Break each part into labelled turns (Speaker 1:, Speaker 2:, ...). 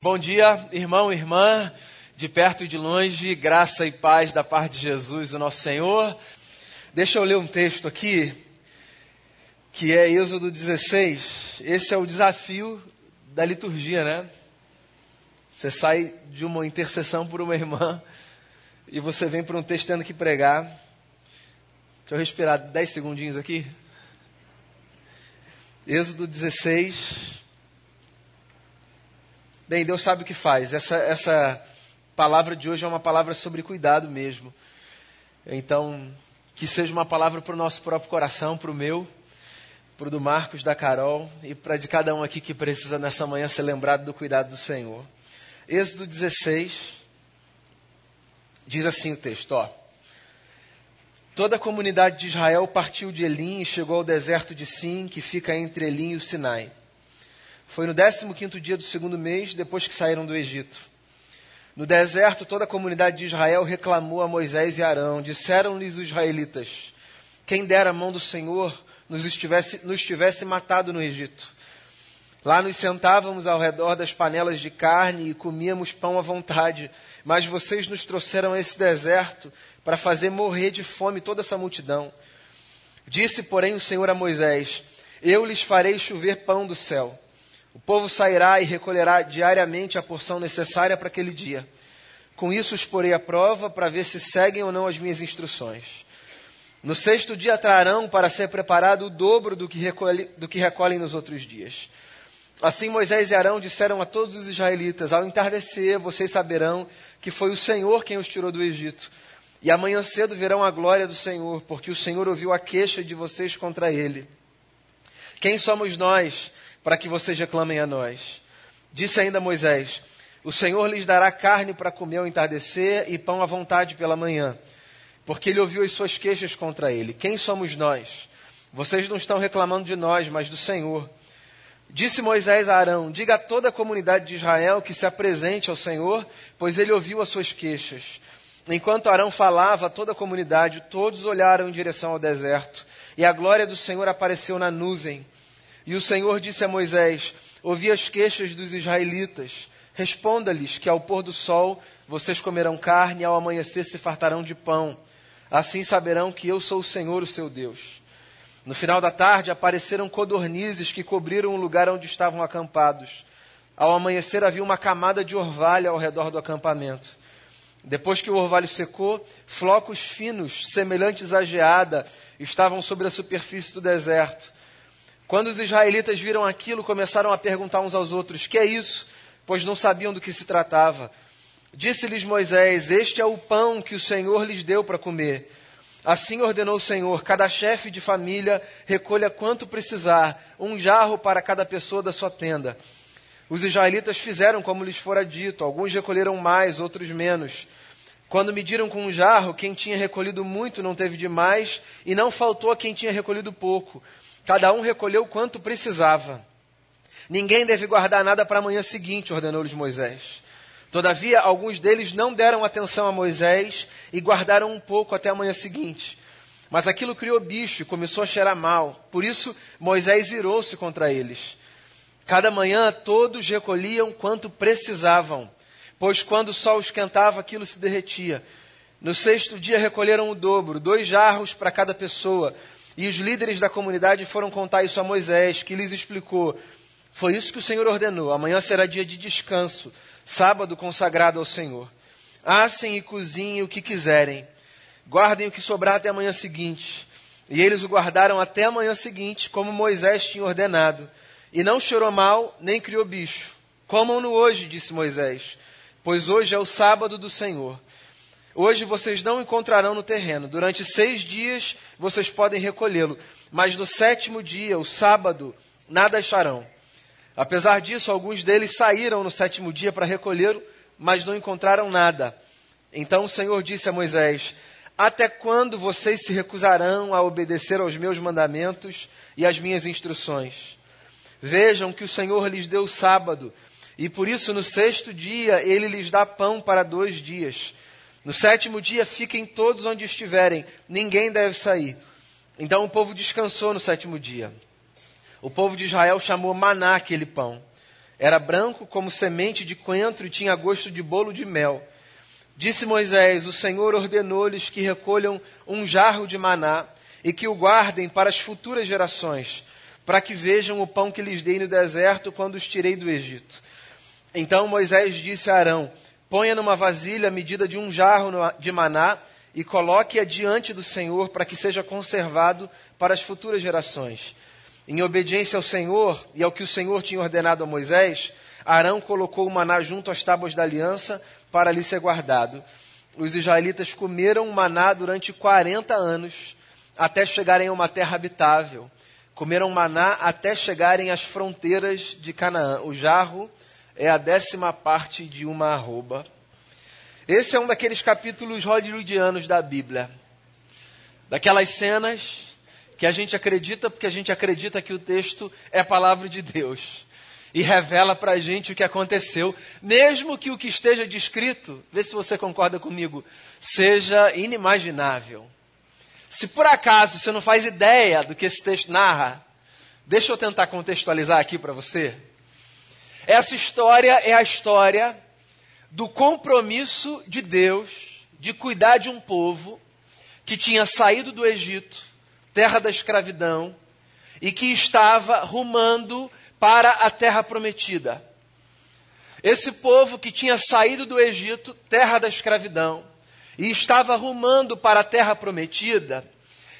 Speaker 1: Bom dia, irmão, irmã, de perto e de longe, graça e paz da parte de Jesus, o nosso Senhor. Deixa eu ler um texto aqui, que é Êxodo 16. Esse é o desafio da liturgia, né? Você sai de uma intercessão por uma irmã e você vem para um texto tendo que pregar. Deixa eu respirar 10 segundinhos aqui. Êxodo 16, Bem, Deus sabe o que faz. Essa, essa palavra de hoje é uma palavra sobre cuidado mesmo. Então, que seja uma palavra para o nosso próprio coração, para o meu, para o do Marcos, da Carol e para de cada um aqui que precisa nessa manhã ser lembrado do cuidado do Senhor. Êxodo 16, diz assim o texto, ó. Toda a comunidade de Israel partiu de Elim e chegou ao deserto de Sim, que fica entre Elim e o Sinai. Foi no 15 dia do segundo mês, depois que saíram do Egito. No deserto, toda a comunidade de Israel reclamou a Moisés e Arão. Disseram-lhes os israelitas: Quem dera a mão do Senhor nos estivesse, nos tivesse matado no Egito. Lá nos sentávamos ao redor das panelas de carne e comíamos pão à vontade. Mas vocês nos trouxeram a esse deserto para fazer morrer de fome toda essa multidão. Disse, porém, o Senhor a Moisés: Eu lhes farei chover pão do céu. O povo sairá e recolherá diariamente a porção necessária para aquele dia. Com isso os porei à prova para ver se seguem ou não as minhas instruções. No sexto dia trarão para ser preparado o dobro do que, recolhe, do que recolhem nos outros dias. Assim Moisés e Arão disseram a todos os israelitas: Ao entardecer, vocês saberão que foi o Senhor quem os tirou do Egito. E amanhã cedo verão a glória do Senhor, porque o Senhor ouviu a queixa de vocês contra ele. Quem somos nós para que vocês reclamem a nós. Disse ainda Moisés: O Senhor lhes dará carne para comer ao entardecer e pão à vontade pela manhã, porque ele ouviu as suas queixas contra ele. Quem somos nós? Vocês não estão reclamando de nós, mas do Senhor. Disse Moisés a Arão: Diga a toda a comunidade de Israel que se apresente ao Senhor, pois ele ouviu as suas queixas. Enquanto Arão falava toda a comunidade, todos olharam em direção ao deserto, e a glória do Senhor apareceu na nuvem. E o Senhor disse a Moisés: Ouvi as queixas dos israelitas. Responda-lhes que ao pôr do sol vocês comerão carne e ao amanhecer se fartarão de pão. Assim saberão que eu sou o Senhor, o seu Deus. No final da tarde apareceram codornizes que cobriram o lugar onde estavam acampados. Ao amanhecer havia uma camada de orvalho ao redor do acampamento. Depois que o orvalho secou, flocos finos, semelhantes à geada, estavam sobre a superfície do deserto. Quando os israelitas viram aquilo, começaram a perguntar uns aos outros: Que é isso? Pois não sabiam do que se tratava. Disse-lhes Moisés: Este é o pão que o Senhor lhes deu para comer. Assim ordenou o Senhor: cada chefe de família recolha quanto precisar, um jarro para cada pessoa da sua tenda. Os israelitas fizeram como lhes fora dito, alguns recolheram mais, outros menos. Quando mediram com um jarro, quem tinha recolhido muito não teve demais, e não faltou a quem tinha recolhido pouco. Cada um recolheu quanto precisava. Ninguém deve guardar nada para a manhã seguinte, ordenou-lhes Moisés. Todavia, alguns deles não deram atenção a Moisés e guardaram um pouco até a manhã seguinte. Mas aquilo criou bicho e começou a cheirar mal. Por isso, Moisés irou-se contra eles. Cada manhã todos recolhiam quanto precisavam, pois quando o sol esquentava, aquilo se derretia. No sexto dia recolheram o dobro, dois jarros para cada pessoa, e os líderes da comunidade foram contar isso a Moisés, que lhes explicou: Foi isso que o Senhor ordenou. Amanhã será dia de descanso, sábado consagrado ao Senhor. Assem e cozinhem o que quiserem. Guardem o que sobrar até a manhã seguinte. E eles o guardaram até a manhã seguinte, como Moisés tinha ordenado. E não chorou mal, nem criou bicho. Comam-no hoje, disse Moisés, pois hoje é o sábado do Senhor. Hoje vocês não encontrarão no terreno. Durante seis dias vocês podem recolhê-lo. Mas no sétimo dia, o sábado, nada acharão. Apesar disso, alguns deles saíram no sétimo dia para recolhê-lo, mas não encontraram nada. Então o Senhor disse a Moisés: Até quando vocês se recusarão a obedecer aos meus mandamentos e às minhas instruções? Vejam que o Senhor lhes deu o sábado, e por isso no sexto dia ele lhes dá pão para dois dias. No sétimo dia, fiquem todos onde estiverem, ninguém deve sair. Então o povo descansou no sétimo dia. O povo de Israel chamou maná aquele pão. Era branco como semente de coentro e tinha gosto de bolo de mel. Disse Moisés: O Senhor ordenou-lhes que recolham um jarro de maná e que o guardem para as futuras gerações, para que vejam o pão que lhes dei no deserto quando os tirei do Egito. Então Moisés disse a Arão: Ponha numa vasilha a medida de um jarro de maná e coloque-a diante do Senhor para que seja conservado para as futuras gerações. Em obediência ao Senhor e ao que o Senhor tinha ordenado a Moisés, Arão colocou o maná junto às tábuas da aliança para ali ser guardado. Os israelitas comeram maná durante 40 anos, até chegarem a uma terra habitável. Comeram maná até chegarem às fronteiras de Canaã. O jarro é a décima parte de uma arroba. Esse é um daqueles capítulos hollywoodianos da Bíblia. Daquelas cenas que a gente acredita porque a gente acredita que o texto é palavra de Deus e revela para a gente o que aconteceu, mesmo que o que esteja descrito, vê se você concorda comigo, seja inimaginável. Se por acaso você não faz ideia do que esse texto narra, deixa eu tentar contextualizar aqui para você. Essa história é a história do compromisso de Deus de cuidar de um povo que tinha saído do Egito terra da escravidão, e que estava rumando para a terra prometida. Esse povo que tinha saído do Egito, terra da escravidão, e estava rumando para a terra prometida,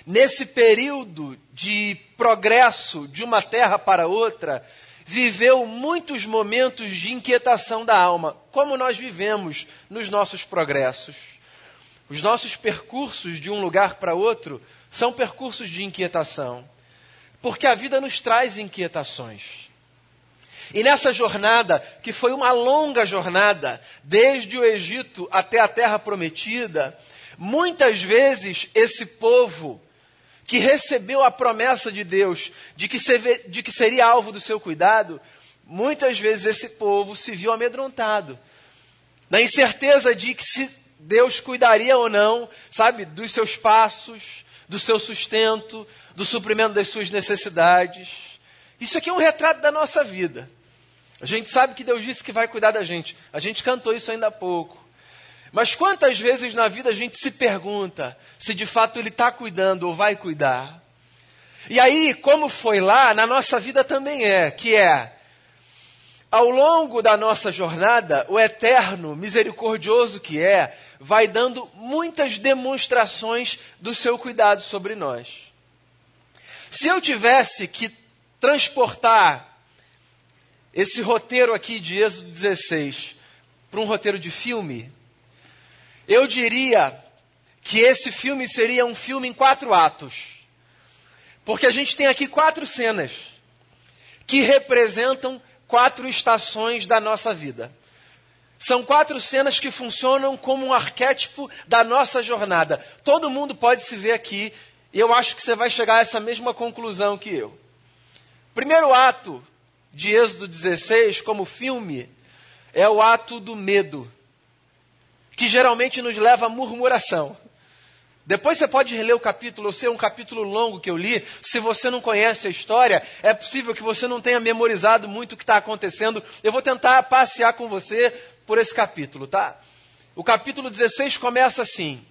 Speaker 1: nesse período de progresso de uma terra para outra, viveu muitos momentos de inquietação da alma, como nós vivemos nos nossos progressos. Os nossos percursos de um lugar para outro são percursos de inquietação, porque a vida nos traz inquietações. E nessa jornada, que foi uma longa jornada, desde o Egito até a terra prometida, muitas vezes esse povo que recebeu a promessa de Deus de que, de que seria alvo do seu cuidado, muitas vezes esse povo se viu amedrontado, na incerteza de que se Deus cuidaria ou não, sabe, dos seus passos, do seu sustento, do suprimento das suas necessidades. Isso aqui é um retrato da nossa vida. A gente sabe que Deus disse que vai cuidar da gente. A gente cantou isso ainda há pouco. Mas quantas vezes na vida a gente se pergunta se de fato Ele está cuidando ou vai cuidar? E aí, como foi lá, na nossa vida também é, que é, ao longo da nossa jornada, o eterno, misericordioso que é, vai dando muitas demonstrações do seu cuidado sobre nós. Se eu tivesse que transportar esse roteiro aqui de Êxodo 16 para um roteiro de filme, eu diria que esse filme seria um filme em quatro atos. Porque a gente tem aqui quatro cenas que representam quatro estações da nossa vida. São quatro cenas que funcionam como um arquétipo da nossa jornada. Todo mundo pode se ver aqui e eu acho que você vai chegar a essa mesma conclusão que eu. Primeiro ato de Êxodo 16, como filme, é o ato do medo, que geralmente nos leva à murmuração. Depois você pode reler o capítulo, eu sei, é um capítulo longo que eu li. Se você não conhece a história, é possível que você não tenha memorizado muito o que está acontecendo. Eu vou tentar passear com você por esse capítulo, tá? O capítulo 16 começa assim: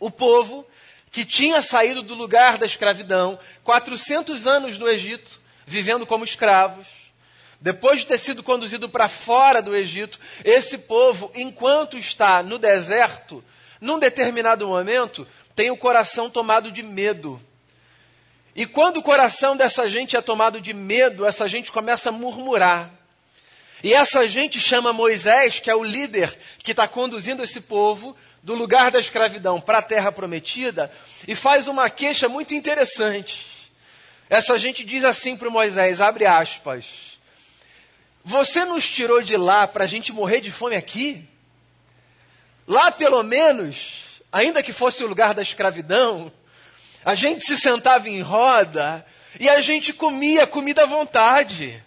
Speaker 1: O povo que tinha saído do lugar da escravidão, 400 anos no Egito, vivendo como escravos, depois de ter sido conduzido para fora do Egito, esse povo, enquanto está no deserto, num determinado momento, tem o coração tomado de medo. E quando o coração dessa gente é tomado de medo, essa gente começa a murmurar. E essa gente chama Moisés, que é o líder que está conduzindo esse povo do lugar da escravidão para a terra prometida, e faz uma queixa muito interessante. Essa gente diz assim para Moisés: abre aspas. Você nos tirou de lá para a gente morrer de fome aqui? Lá, pelo menos, ainda que fosse o lugar da escravidão, a gente se sentava em roda e a gente comia comida à vontade.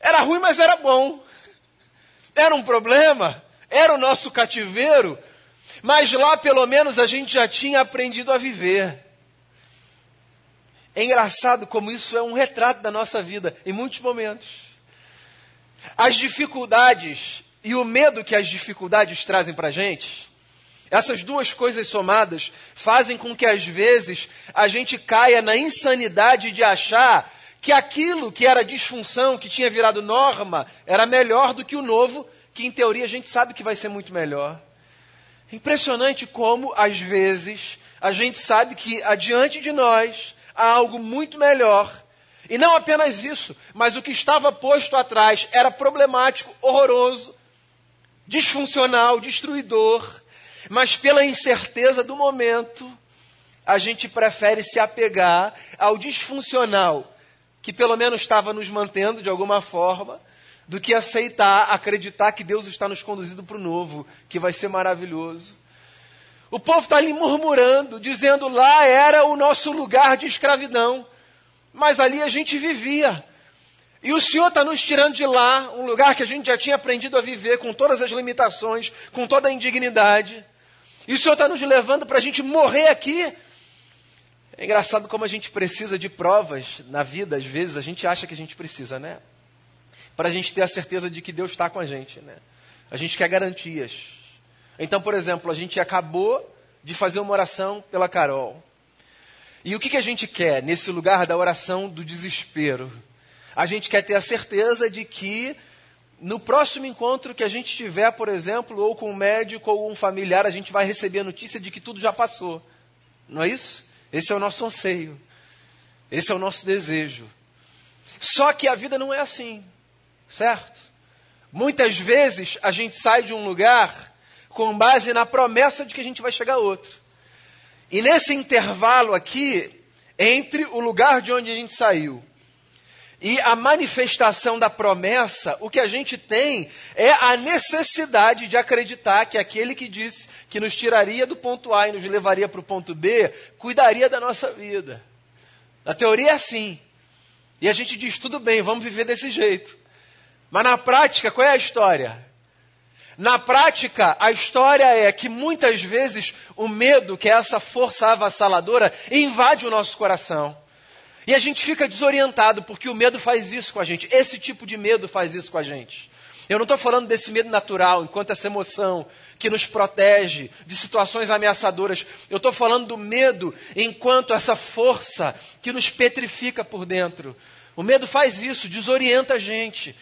Speaker 1: Era ruim, mas era bom. Era um problema, era o nosso cativeiro, mas lá pelo menos a gente já tinha aprendido a viver. É engraçado como isso é um retrato da nossa vida em muitos momentos. As dificuldades e o medo que as dificuldades trazem para a gente, essas duas coisas somadas fazem com que às vezes a gente caia na insanidade de achar que aquilo que era disfunção, que tinha virado norma, era melhor do que o novo, que em teoria a gente sabe que vai ser muito melhor. Impressionante como, às vezes, a gente sabe que adiante de nós há algo muito melhor. E não apenas isso, mas o que estava posto atrás era problemático, horroroso, disfuncional, destruidor. Mas pela incerteza do momento, a gente prefere se apegar ao disfuncional, que pelo menos estava nos mantendo de alguma forma, do que aceitar, acreditar que Deus está nos conduzindo para o novo, que vai ser maravilhoso. O povo está ali murmurando, dizendo lá era o nosso lugar de escravidão, mas ali a gente vivia. E o Senhor está nos tirando de lá, um lugar que a gente já tinha aprendido a viver, com todas as limitações, com toda a indignidade. E o Senhor está nos levando para a gente morrer aqui. É engraçado como a gente precisa de provas na vida, às vezes a gente acha que a gente precisa, né? Para a gente ter a certeza de que Deus está com a gente, né? A gente quer garantias. Então, por exemplo, a gente acabou de fazer uma oração pela Carol. E o que, que a gente quer nesse lugar da oração do desespero? A gente quer ter a certeza de que no próximo encontro que a gente tiver, por exemplo, ou com um médico ou um familiar, a gente vai receber a notícia de que tudo já passou. Não é isso? Esse é o nosso anseio. Esse é o nosso desejo. Só que a vida não é assim, certo? Muitas vezes a gente sai de um lugar com base na promessa de que a gente vai chegar a outro. E nesse intervalo aqui, entre o lugar de onde a gente saiu e a manifestação da promessa, o que a gente tem é a necessidade de acreditar que aquele que disse que nos tiraria do ponto A e nos levaria para o ponto B, cuidaria da nossa vida. Na teoria é assim. E a gente diz, tudo bem, vamos viver desse jeito. Mas na prática, qual é a história? Na prática, a história é que muitas vezes o medo, que é essa força avassaladora, invade o nosso coração. E a gente fica desorientado, porque o medo faz isso com a gente. Esse tipo de medo faz isso com a gente. Eu não estou falando desse medo natural, enquanto essa emoção que nos protege de situações ameaçadoras. Eu estou falando do medo enquanto essa força que nos petrifica por dentro. O medo faz isso, desorienta a gente.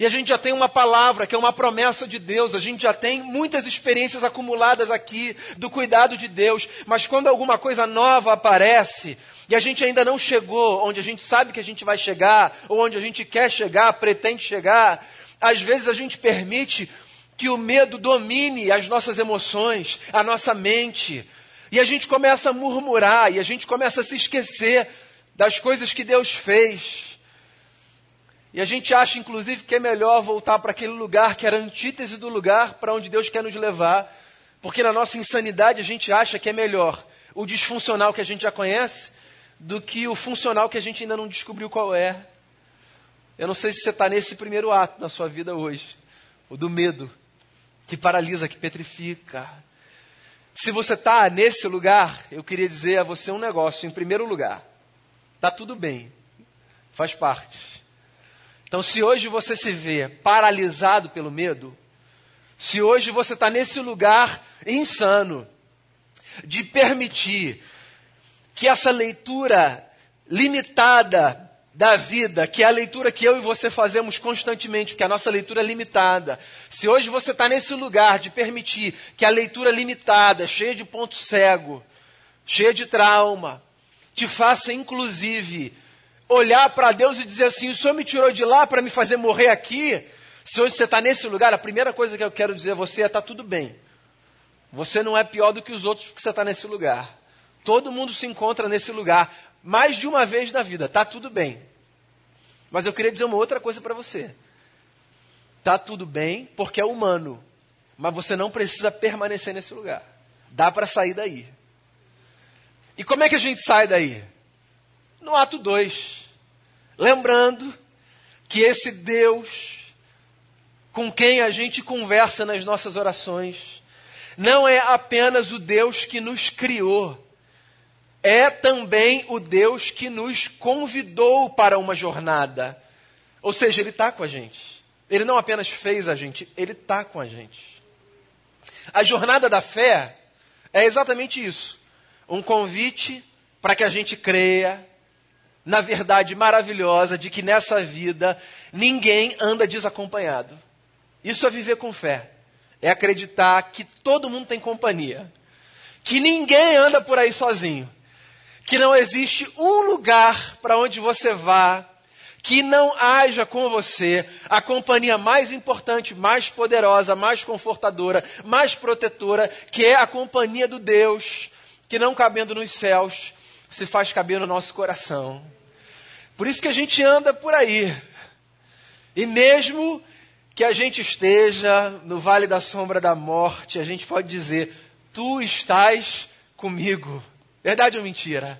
Speaker 1: E a gente já tem uma palavra, que é uma promessa de Deus, a gente já tem muitas experiências acumuladas aqui do cuidado de Deus, mas quando alguma coisa nova aparece, e a gente ainda não chegou onde a gente sabe que a gente vai chegar, ou onde a gente quer chegar, pretende chegar, às vezes a gente permite que o medo domine as nossas emoções, a nossa mente, e a gente começa a murmurar, e a gente começa a se esquecer das coisas que Deus fez. E a gente acha, inclusive, que é melhor voltar para aquele lugar que era antítese do lugar para onde Deus quer nos levar, porque na nossa insanidade a gente acha que é melhor o disfuncional que a gente já conhece do que o funcional que a gente ainda não descobriu qual é. Eu não sei se você está nesse primeiro ato na sua vida hoje, o do medo, que paralisa, que petrifica. Se você está nesse lugar, eu queria dizer a você um negócio. Em primeiro lugar, está tudo bem, faz parte. Então, se hoje você se vê paralisado pelo medo, se hoje você está nesse lugar insano de permitir que essa leitura limitada da vida, que é a leitura que eu e você fazemos constantemente, porque a nossa leitura é limitada. Se hoje você está nesse lugar de permitir que a leitura limitada, cheia de ponto cego, cheia de trauma, te faça inclusive olhar para Deus e dizer assim: o Senhor me tirou de lá para me fazer morrer aqui. Se hoje você está nesse lugar, a primeira coisa que eu quero dizer a você é: está tudo bem. Você não é pior do que os outros porque você está nesse lugar. Todo mundo se encontra nesse lugar mais de uma vez na vida. Está tudo bem. Mas eu queria dizer uma outra coisa para você. Está tudo bem porque é humano. Mas você não precisa permanecer nesse lugar. Dá para sair daí. E como é que a gente sai daí? No ato 2. Lembrando que esse Deus com quem a gente conversa nas nossas orações não é apenas o Deus que nos criou, é também o Deus que nos convidou para uma jornada. Ou seja, Ele está com a gente. Ele não apenas fez a gente, ele está com a gente. A jornada da fé é exatamente isso: um convite para que a gente creia na verdade maravilhosa de que nessa vida ninguém anda desacompanhado. Isso é viver com fé. É acreditar que todo mundo tem companhia. Que ninguém anda por aí sozinho. Que não existe um lugar para onde você vá que não haja com você a companhia mais importante, mais poderosa, mais confortadora, mais protetora, que é a companhia do Deus, que não cabendo nos céus, se faz caber no nosso coração. Por isso que a gente anda por aí. E mesmo que a gente esteja no vale da sombra da morte, a gente pode dizer: Tu estás comigo. Verdade ou mentira?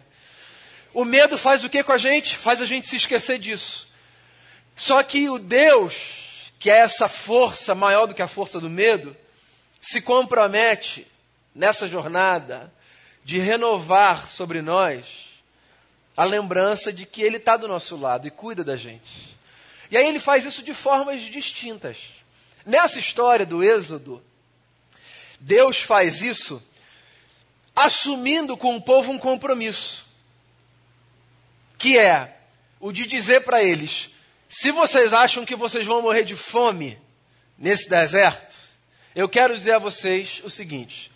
Speaker 1: O medo faz o que com a gente? Faz a gente se esquecer disso. Só que o Deus, que é essa força maior do que a força do medo, se compromete nessa jornada de renovar sobre nós a lembrança de que Ele está do nosso lado e cuida da gente. E aí ele faz isso de formas distintas. Nessa história do Êxodo, Deus faz isso assumindo com o povo um compromisso que é o de dizer para eles: se vocês acham que vocês vão morrer de fome nesse deserto, eu quero dizer a vocês o seguinte: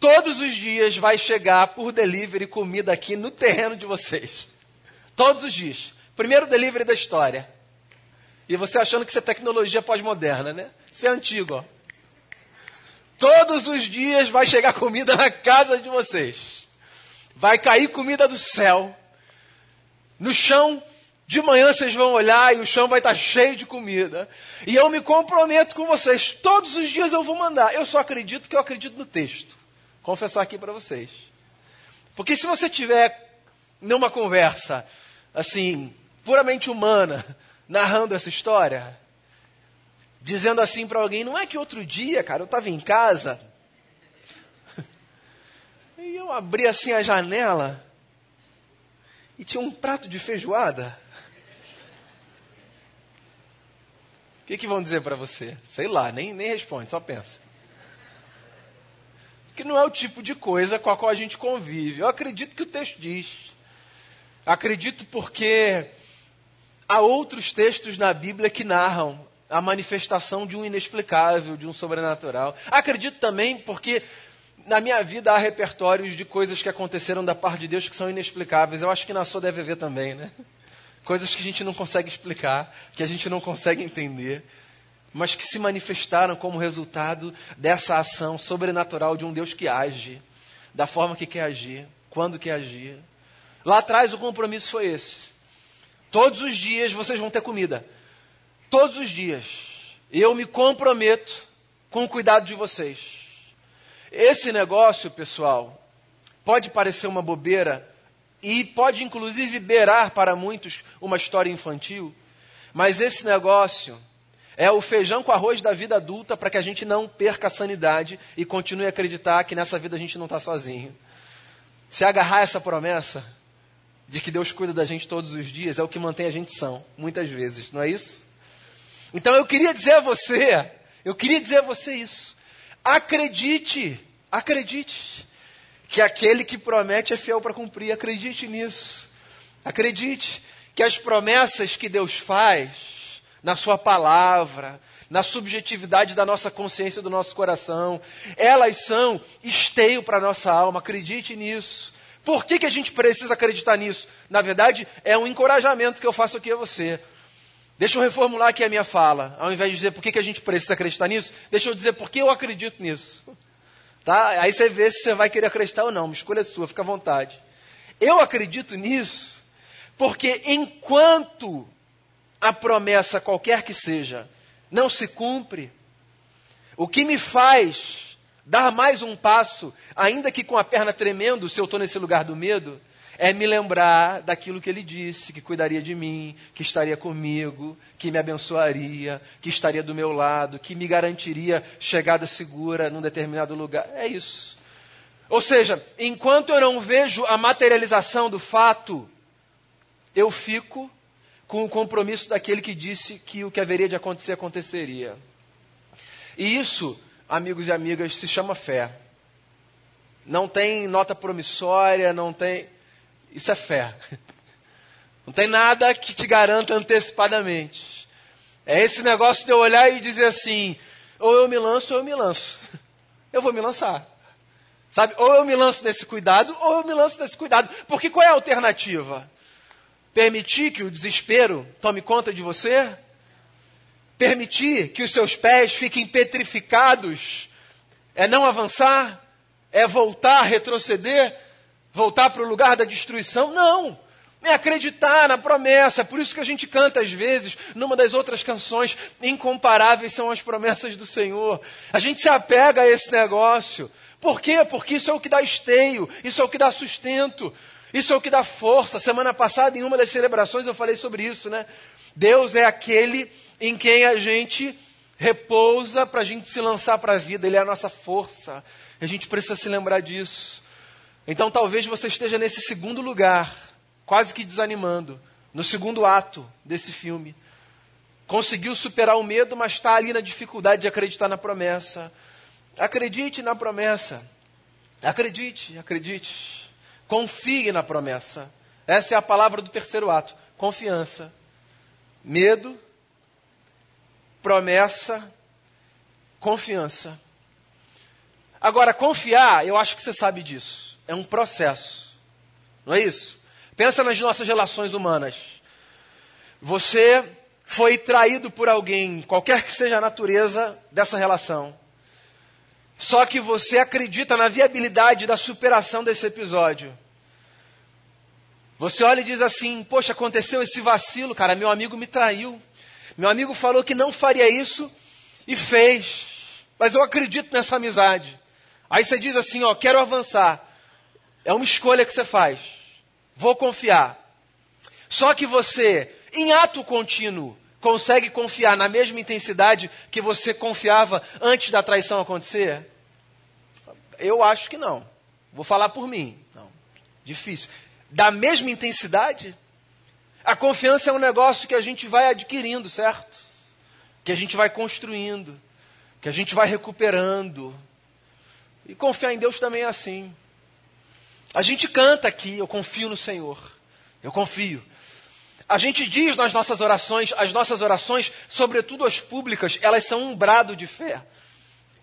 Speaker 1: todos os dias vai chegar por delivery comida aqui no terreno de vocês. Todos os dias. Primeiro delivery da história. E você achando que isso é tecnologia pós-moderna, né? Isso é antigo, ó. Todos os dias vai chegar comida na casa de vocês. Vai cair comida do céu. No chão, de manhã vocês vão olhar e o chão vai estar cheio de comida. E eu me comprometo com vocês, todos os dias eu vou mandar. Eu só acredito que eu acredito no texto. Confessar aqui para vocês. Porque se você tiver numa conversa assim, puramente humana, narrando essa história, dizendo assim para alguém, não é que outro dia, cara, eu estava em casa e eu abri assim a janela e tinha um prato de feijoada. O que, que vão dizer para você? Sei lá, nem, nem responde, só pensa. Que não é o tipo de coisa com a qual a gente convive. Eu acredito que o texto diz. Acredito porque há outros textos na Bíblia que narram a manifestação de um inexplicável, de um sobrenatural. Acredito também porque na minha vida há repertórios de coisas que aconteceram da parte de Deus que são inexplicáveis. Eu acho que na sua deve haver também, né? Coisas que a gente não consegue explicar, que a gente não consegue entender, mas que se manifestaram como resultado dessa ação sobrenatural de um Deus que age, da forma que quer agir, quando quer agir. Lá atrás o compromisso foi esse. Todos os dias vocês vão ter comida. Todos os dias. Eu me comprometo com o cuidado de vocês. Esse negócio, pessoal, pode parecer uma bobeira e pode inclusive beirar para muitos uma história infantil, mas esse negócio é o feijão com arroz da vida adulta para que a gente não perca a sanidade e continue a acreditar que nessa vida a gente não está sozinho. Se agarrar essa promessa de que Deus cuida da gente todos os dias é o que mantém a gente são, muitas vezes, não é isso? Então eu queria dizer a você, eu queria dizer a você isso. Acredite, acredite que aquele que promete é fiel para cumprir. Acredite nisso. Acredite que as promessas que Deus faz na Sua palavra, na subjetividade da nossa consciência, do nosso coração, elas são esteio para a nossa alma. Acredite nisso. Por que, que a gente precisa acreditar nisso? Na verdade, é um encorajamento que eu faço aqui a você. Deixa eu reformular aqui a minha fala. Ao invés de dizer por que, que a gente precisa acreditar nisso, deixa eu dizer por que eu acredito nisso. Tá? Aí você vê se você vai querer acreditar ou não. Uma escolha sua, fica à vontade. Eu acredito nisso porque enquanto a promessa, qualquer que seja, não se cumpre, o que me faz dar mais um passo, ainda que com a perna tremendo, se eu estou nesse lugar do medo, é me lembrar daquilo que ele disse, que cuidaria de mim, que estaria comigo, que me abençoaria, que estaria do meu lado, que me garantiria chegada segura num determinado lugar. É isso. Ou seja, enquanto eu não vejo a materialização do fato, eu fico com o compromisso daquele que disse que o que haveria de acontecer aconteceria. E isso, amigos e amigas, se chama fé. Não tem nota promissória, não tem. Isso é fé. Não tem nada que te garanta antecipadamente. É esse negócio de eu olhar e dizer assim: ou eu me lanço ou eu me lanço. Eu vou me lançar. Sabe? Ou eu me lanço nesse cuidado, ou eu me lanço nesse cuidado. Porque qual é a alternativa? Permitir que o desespero tome conta de você? Permitir que os seus pés fiquem petrificados? É não avançar? É voltar, retroceder? Voltar para o lugar da destruição? Não. É acreditar na promessa. Por isso que a gente canta às vezes, numa das outras canções, incomparáveis são as promessas do Senhor. A gente se apega a esse negócio. Por quê? Porque isso é o que dá esteio, isso é o que dá sustento, isso é o que dá força. Semana passada, em uma das celebrações, eu falei sobre isso, né? Deus é aquele em quem a gente repousa para a gente se lançar para a vida, Ele é a nossa força. A gente precisa se lembrar disso. Então talvez você esteja nesse segundo lugar, quase que desanimando, no segundo ato desse filme. Conseguiu superar o medo, mas está ali na dificuldade de acreditar na promessa. Acredite na promessa. Acredite, acredite. Confie na promessa. Essa é a palavra do terceiro ato: confiança. Medo, promessa, confiança. Agora, confiar, eu acho que você sabe disso. É um processo. Não é isso? Pensa nas nossas relações humanas. Você foi traído por alguém, qualquer que seja a natureza dessa relação. Só que você acredita na viabilidade da superação desse episódio. Você olha e diz assim: Poxa, aconteceu esse vacilo, cara. Meu amigo me traiu. Meu amigo falou que não faria isso e fez. Mas eu acredito nessa amizade. Aí você diz assim: Ó, quero avançar. É uma escolha que você faz. Vou confiar. Só que você, em ato contínuo, consegue confiar na mesma intensidade que você confiava antes da traição acontecer? Eu acho que não. Vou falar por mim. Não. Difícil. Da mesma intensidade? A confiança é um negócio que a gente vai adquirindo, certo? Que a gente vai construindo, que a gente vai recuperando. E confiar em Deus também é assim. A gente canta aqui, eu confio no Senhor. Eu confio. A gente diz nas nossas orações, as nossas orações, sobretudo as públicas, elas são um brado de fé.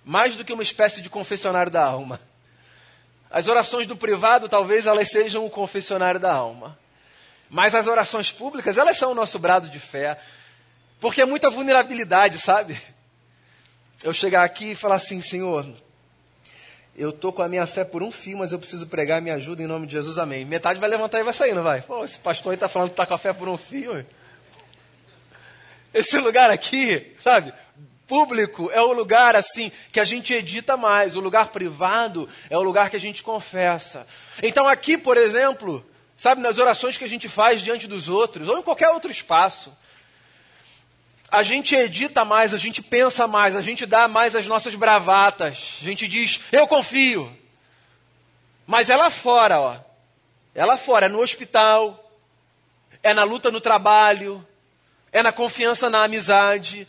Speaker 1: Mais do que uma espécie de confessionário da alma. As orações do privado, talvez elas sejam o confessionário da alma. Mas as orações públicas, elas são o nosso brado de fé. Porque é muita vulnerabilidade, sabe? Eu chegar aqui e falar assim, Senhor, eu tô com a minha fé por um fio, mas eu preciso pregar, me ajuda em nome de Jesus, amém. Metade vai levantar e vai sair, não vai? Pô, esse pastor aí tá falando que tá com a fé por um fio. Esse lugar aqui, sabe? Público é o lugar assim que a gente edita mais, o lugar privado é o lugar que a gente confessa. Então aqui, por exemplo, sabe, nas orações que a gente faz diante dos outros, ou em qualquer outro espaço, a gente edita mais, a gente pensa mais, a gente dá mais as nossas bravatas. A gente diz, eu confio. Mas é lá fora, ó. É lá fora, é no hospital, é na luta no trabalho, é na confiança na amizade,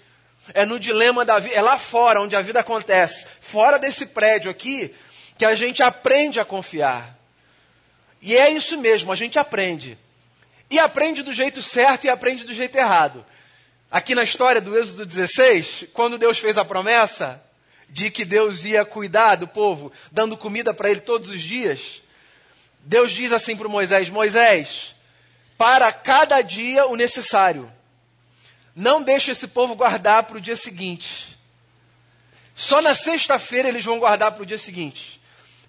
Speaker 1: é no dilema da vida, é lá fora onde a vida acontece, fora desse prédio aqui, que a gente aprende a confiar. E é isso mesmo, a gente aprende. E aprende do jeito certo e aprende do jeito errado. Aqui na história do Êxodo 16, quando Deus fez a promessa de que Deus ia cuidar do povo, dando comida para ele todos os dias, Deus diz assim para Moisés: Moisés, para cada dia o necessário. Não deixe esse povo guardar para o dia seguinte. Só na sexta-feira eles vão guardar para o dia seguinte.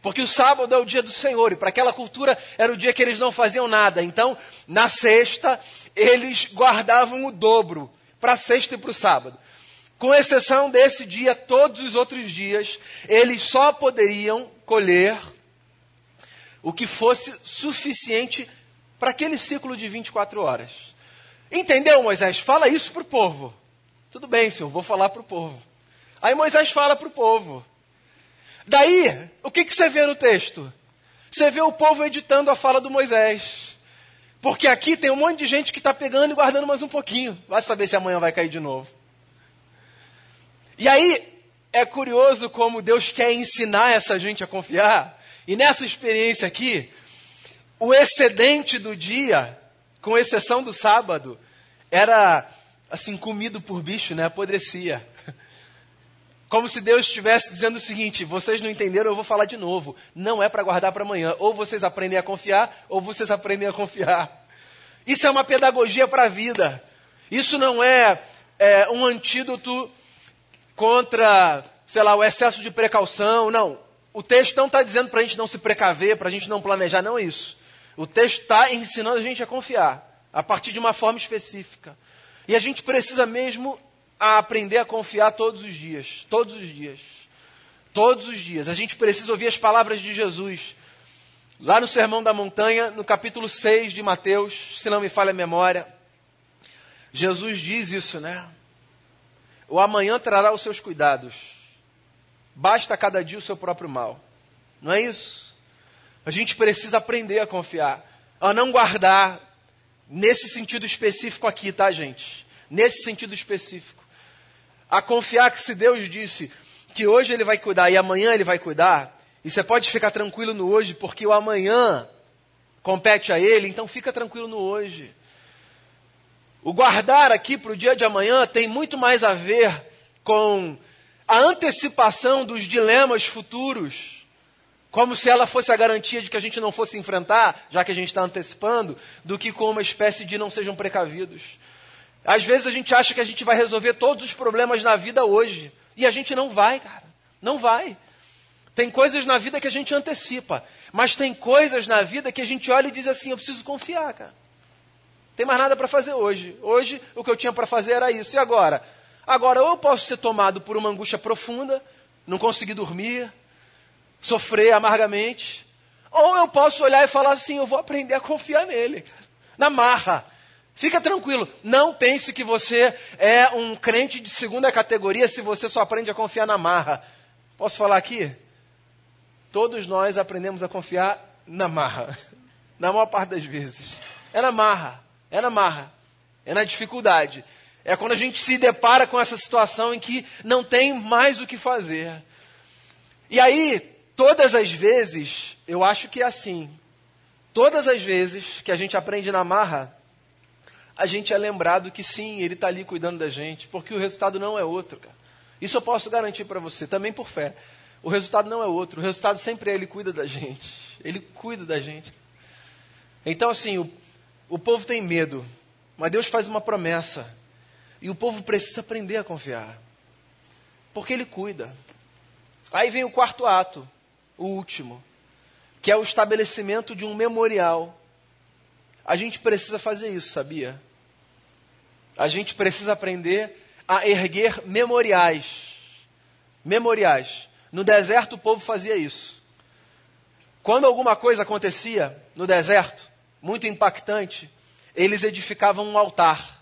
Speaker 1: Porque o sábado é o dia do Senhor, e para aquela cultura era o dia que eles não faziam nada. Então, na sexta, eles guardavam o dobro para sexta e para o sábado. Com exceção desse dia, todos os outros dias, eles só poderiam colher o que fosse suficiente para aquele ciclo de 24 horas. Entendeu, Moisés? Fala isso para o povo. Tudo bem, senhor, vou falar para o povo. Aí Moisés fala para o povo. Daí, o que, que você vê no texto? Você vê o povo editando a fala do Moisés. Porque aqui tem um monte de gente que está pegando e guardando mais um pouquinho. Vai saber se amanhã vai cair de novo. E aí, é curioso como Deus quer ensinar essa gente a confiar. E nessa experiência aqui, o excedente do dia, com exceção do sábado, era assim comido por bicho, né? Apodrecia. Como se Deus estivesse dizendo o seguinte: vocês não entenderam, eu vou falar de novo. Não é para guardar para amanhã. Ou vocês aprendem a confiar, ou vocês aprendem a confiar. Isso é uma pedagogia para a vida. Isso não é, é um antídoto contra, sei lá, o excesso de precaução. Não. O texto não está dizendo para a gente não se precaver, para a gente não planejar, não é isso. O texto está ensinando a gente a confiar, a partir de uma forma específica. E a gente precisa mesmo aprender a confiar todos os dias. Todos os dias. Todos os dias. A gente precisa ouvir as palavras de Jesus. Lá no Sermão da Montanha, no capítulo 6 de Mateus, se não me falha a memória, Jesus diz isso, né? O amanhã trará os seus cuidados. Basta cada dia o seu próprio mal. Não é isso? A gente precisa aprender a confiar, a não guardar nesse sentido específico aqui, tá, gente? Nesse sentido específico. A confiar que se Deus disse que hoje Ele vai cuidar e amanhã Ele vai cuidar, e você pode ficar tranquilo no hoje, porque o amanhã compete a Ele, então fica tranquilo no hoje. O guardar aqui para o dia de amanhã tem muito mais a ver com a antecipação dos dilemas futuros, como se ela fosse a garantia de que a gente não fosse enfrentar, já que a gente está antecipando, do que com uma espécie de não sejam precavidos. Às vezes a gente acha que a gente vai resolver todos os problemas na vida hoje, e a gente não vai, cara. Não vai. Tem coisas na vida que a gente antecipa, mas tem coisas na vida que a gente olha e diz assim: eu preciso confiar, cara tem mais nada para fazer hoje. Hoje o que eu tinha para fazer era isso. E agora? Agora, ou eu posso ser tomado por uma angústia profunda, não conseguir dormir, sofrer amargamente, ou eu posso olhar e falar assim: eu vou aprender a confiar nele, na marra. Fica tranquilo, não pense que você é um crente de segunda categoria se você só aprende a confiar na marra. Posso falar aqui? Todos nós aprendemos a confiar na marra, na maior parte das vezes. É na marra. É na marra, é na dificuldade. É quando a gente se depara com essa situação em que não tem mais o que fazer. E aí, todas as vezes, eu acho que é assim. Todas as vezes que a gente aprende na marra, a gente é lembrado que sim, ele está ali cuidando da gente, porque o resultado não é outro, cara. Isso eu posso garantir para você, também por fé. O resultado não é outro, o resultado sempre é ele cuida da gente. Ele cuida da gente. Então, assim, o, o povo tem medo, mas Deus faz uma promessa. E o povo precisa aprender a confiar. Porque Ele cuida. Aí vem o quarto ato, o último, que é o estabelecimento de um memorial. A gente precisa fazer isso, sabia? A gente precisa aprender a erguer memoriais. Memoriais. No deserto o povo fazia isso. Quando alguma coisa acontecia no deserto, muito impactante, eles edificavam um altar.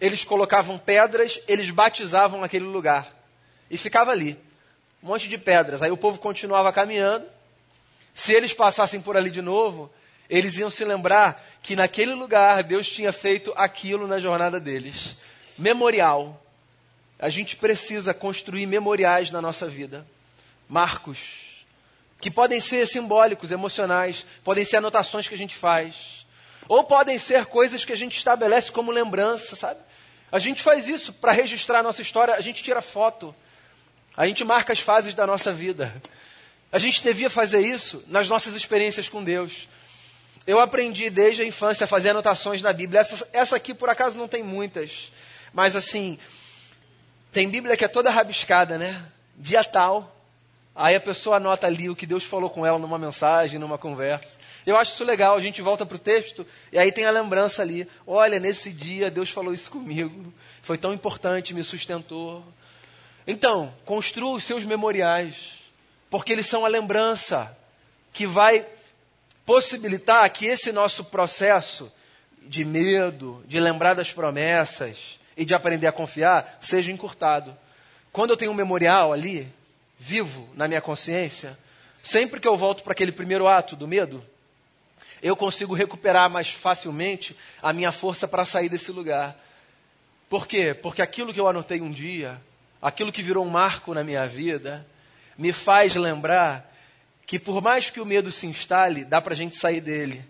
Speaker 1: Eles colocavam pedras, eles batizavam aquele lugar. E ficava ali. Um monte de pedras. Aí o povo continuava caminhando. Se eles passassem por ali de novo, eles iam se lembrar que naquele lugar Deus tinha feito aquilo na jornada deles. Memorial. A gente precisa construir memoriais na nossa vida. Marcos que podem ser simbólicos, emocionais, podem ser anotações que a gente faz, ou podem ser coisas que a gente estabelece como lembrança, sabe? A gente faz isso para registrar a nossa história, a gente tira foto, a gente marca as fases da nossa vida. A gente devia fazer isso nas nossas experiências com Deus. Eu aprendi desde a infância a fazer anotações na Bíblia. Essa, essa aqui, por acaso, não tem muitas. Mas, assim, tem Bíblia que é toda rabiscada, né? Dia tal, Aí a pessoa anota ali o que Deus falou com ela numa mensagem, numa conversa. Eu acho isso legal, a gente volta para o texto e aí tem a lembrança ali. Olha, nesse dia Deus falou isso comigo. Foi tão importante, me sustentou. Então, construa os seus memoriais, porque eles são a lembrança que vai possibilitar que esse nosso processo de medo, de lembrar das promessas e de aprender a confiar, seja encurtado. Quando eu tenho um memorial ali, vivo na minha consciência, sempre que eu volto para aquele primeiro ato do medo, eu consigo recuperar mais facilmente a minha força para sair desse lugar. Por quê? Porque aquilo que eu anotei um dia, aquilo que virou um marco na minha vida, me faz lembrar que por mais que o medo se instale, dá para a gente sair dele.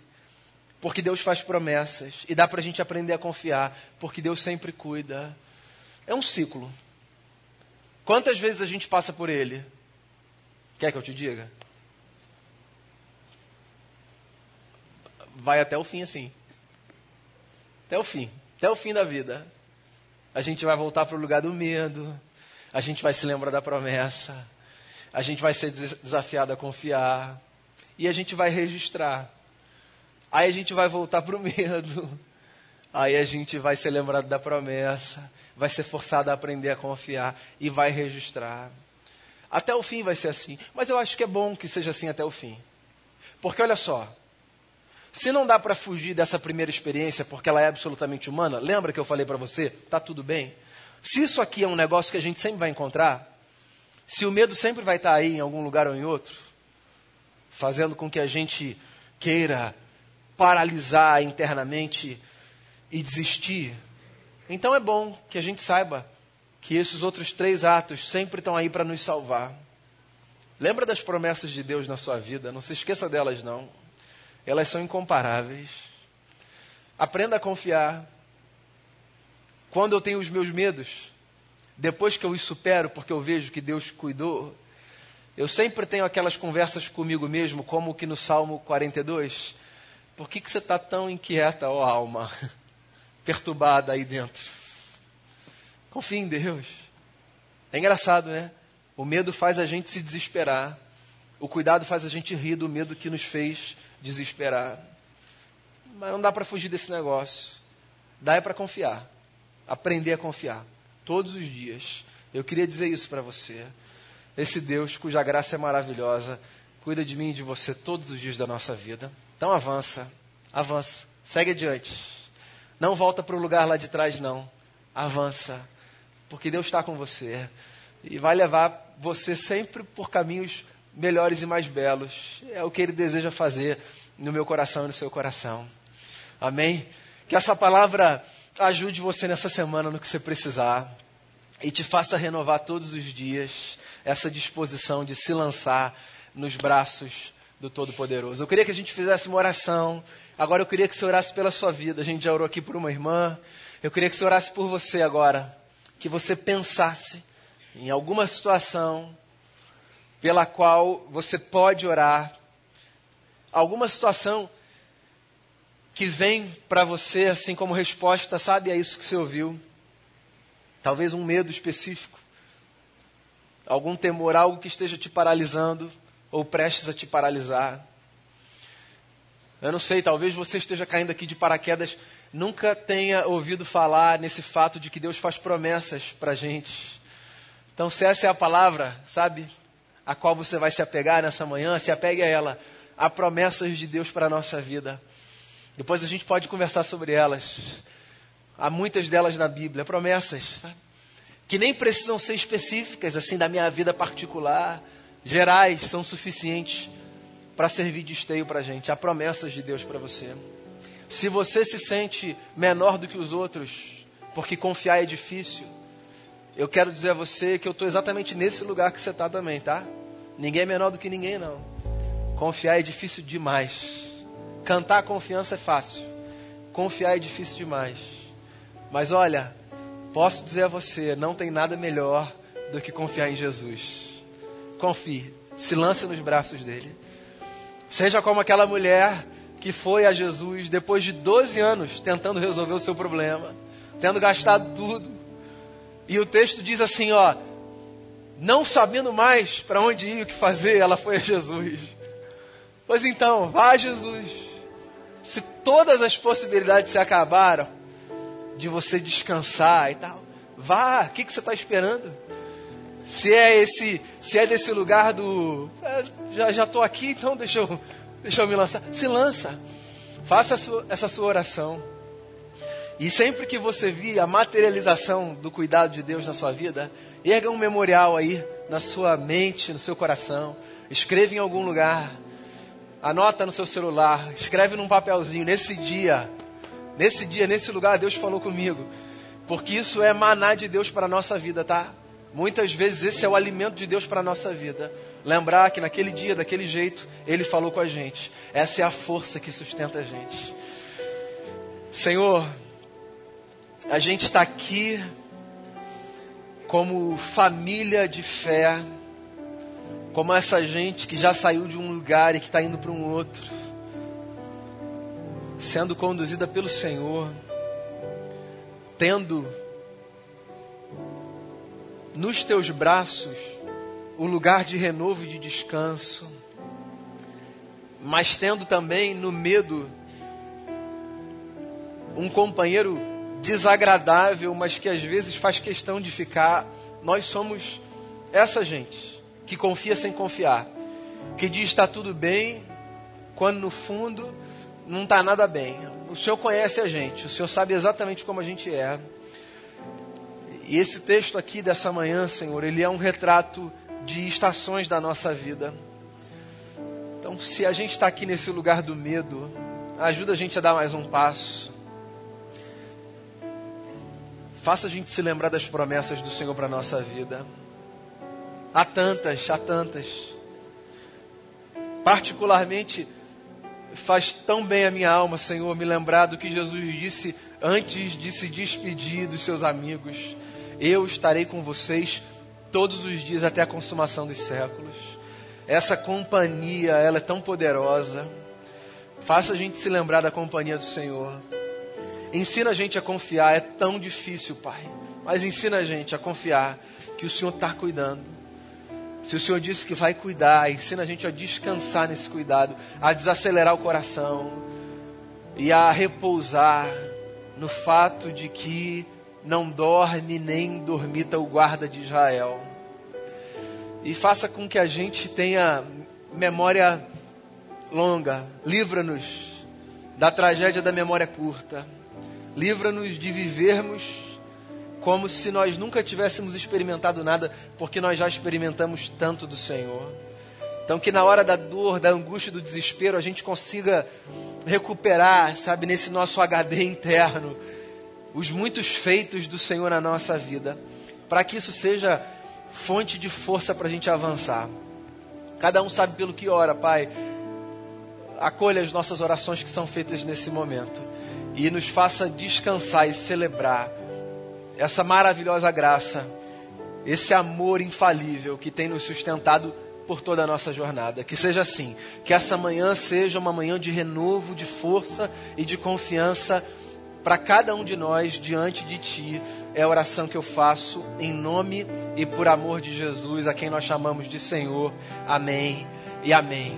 Speaker 1: Porque Deus faz promessas e dá para a gente aprender a confiar, porque Deus sempre cuida. É um ciclo. Quantas vezes a gente passa por ele? Quer que eu te diga? Vai até o fim assim. Até o fim. Até o fim da vida. A gente vai voltar para o lugar do medo. A gente vai se lembrar da promessa. A gente vai ser desafiado a confiar. E a gente vai registrar. Aí a gente vai voltar para o medo. Aí a gente vai ser lembrado da promessa. Vai ser forçado a aprender a confiar. E vai registrar. Até o fim vai ser assim. Mas eu acho que é bom que seja assim até o fim. Porque olha só. Se não dá para fugir dessa primeira experiência porque ela é absolutamente humana, lembra que eu falei para você? Tá tudo bem. Se isso aqui é um negócio que a gente sempre vai encontrar, se o medo sempre vai estar aí em algum lugar ou em outro, fazendo com que a gente queira paralisar internamente e desistir, então é bom que a gente saiba que esses outros três atos sempre estão aí para nos salvar. Lembra das promessas de Deus na sua vida, não se esqueça delas não. Elas são incomparáveis. Aprenda a confiar. Quando eu tenho os meus medos, depois que eu os supero, porque eu vejo que Deus cuidou, eu sempre tenho aquelas conversas comigo mesmo, como que no Salmo 42. Por que, que você está tão inquieta, ó alma, perturbada aí dentro? Confie em Deus. É engraçado, né? O medo faz a gente se desesperar. O cuidado faz a gente rir do medo que nos fez desesperar. Mas não dá para fugir desse negócio. Dá é para confiar. Aprender a confiar. Todos os dias. Eu queria dizer isso para você. Esse Deus, cuja graça é maravilhosa, cuida de mim e de você todos os dias da nossa vida. Então avança. Avança. Segue adiante. Não volta para o lugar lá de trás, não. Avança porque Deus está com você e vai levar você sempre por caminhos melhores e mais belos. É o que Ele deseja fazer no meu coração e no seu coração. Amém? Que essa palavra ajude você nessa semana no que você precisar e te faça renovar todos os dias essa disposição de se lançar nos braços do Todo-Poderoso. Eu queria que a gente fizesse uma oração. Agora eu queria que você orasse pela sua vida. A gente já orou aqui por uma irmã. Eu queria que você orasse por você agora que você pensasse em alguma situação pela qual você pode orar, alguma situação que vem para você assim como resposta, sabe, é isso que você ouviu. Talvez um medo específico, algum temor, algo que esteja te paralisando ou prestes a te paralisar. Eu não sei, talvez você esteja caindo aqui de paraquedas nunca tenha ouvido falar nesse fato de que Deus faz promessas para gente. Então, se essa é a palavra, sabe, a qual você vai se apegar nessa manhã, se apegue a ela, a promessas de Deus para a nossa vida. Depois a gente pode conversar sobre elas. Há muitas delas na Bíblia, promessas, sabe? que nem precisam ser específicas, assim, da minha vida particular, gerais, são suficientes para servir de esteio para a gente. Há promessas de Deus para você. Se você se sente menor do que os outros, porque confiar é difícil, eu quero dizer a você que eu estou exatamente nesse lugar que você está também, tá? Ninguém é menor do que ninguém, não. Confiar é difícil demais. Cantar confiança é fácil. Confiar é difícil demais. Mas olha, posso dizer a você, não tem nada melhor do que confiar em Jesus. Confie, se lance nos braços dele. Seja como aquela mulher que foi a Jesus depois de 12 anos tentando resolver o seu problema, tendo gastado tudo. E o texto diz assim, ó, não sabendo mais para onde ir, o que fazer, ela foi a Jesus. Pois então, vá a Jesus. Se todas as possibilidades se acabaram de você descansar e tal, vá. O que, que você está esperando? Se é esse, se é desse lugar do, é, já já estou aqui, então deixa eu Deixa eu me lançar. Se lança. Faça sua, essa sua oração. E sempre que você vir a materialização do cuidado de Deus na sua vida, erga um memorial aí na sua mente, no seu coração. Escreva em algum lugar. Anota no seu celular, escreve num papelzinho. Nesse dia, nesse dia, nesse lugar, Deus falou comigo. Porque isso é maná de Deus para a nossa vida, tá? Muitas vezes esse é o alimento de Deus para a nossa vida. Lembrar que naquele dia, daquele jeito, Ele falou com a gente. Essa é a força que sustenta a gente. Senhor, a gente está aqui como família de fé, como essa gente que já saiu de um lugar e que está indo para um outro, sendo conduzida pelo Senhor, tendo nos teus braços o lugar de renovo e de descanso, mas tendo também no medo um companheiro desagradável, mas que às vezes faz questão de ficar. Nós somos essa gente que confia sem confiar, que diz está tudo bem, quando no fundo não está nada bem. O Senhor conhece a gente, o Senhor sabe exatamente como a gente é. E esse texto aqui dessa manhã, Senhor, ele é um retrato de estações da nossa vida. Então, se a gente está aqui nesse lugar do medo, ajuda a gente a dar mais um passo. Faça a gente se lembrar das promessas do Senhor para a nossa vida. Há tantas, há tantas. Particularmente, faz tão bem a minha alma, Senhor, me lembrar do que Jesus disse antes de se despedir dos seus amigos. Eu estarei com vocês todos os dias até a consumação dos séculos. Essa companhia, ela é tão poderosa. Faça a gente se lembrar da companhia do Senhor. Ensina a gente a confiar, é tão difícil, Pai. Mas ensina a gente a confiar que o Senhor está cuidando. Se o Senhor disse que vai cuidar, ensina a gente a descansar nesse cuidado, a desacelerar o coração e a repousar no fato de que não dorme nem dormita o guarda de Israel. E faça com que a gente tenha memória longa. Livra-nos da tragédia da memória curta. Livra-nos de vivermos como se nós nunca tivéssemos experimentado nada, porque nós já experimentamos tanto do Senhor. Então, que na hora da dor, da angústia, do desespero, a gente consiga recuperar, sabe, nesse nosso HD interno, os muitos feitos do Senhor na nossa vida, para que isso seja fonte de força para a gente avançar. Cada um sabe pelo que ora, Pai. Acolha as nossas orações que são feitas nesse momento e nos faça descansar e celebrar essa maravilhosa graça, esse amor infalível que tem nos sustentado por toda a nossa jornada. Que seja assim, que essa manhã seja uma manhã de renovo, de força e de confiança para cada um de nós diante de Ti. É a oração que eu faço em nome e por amor de Jesus, a quem nós chamamos de Senhor. Amém e amém.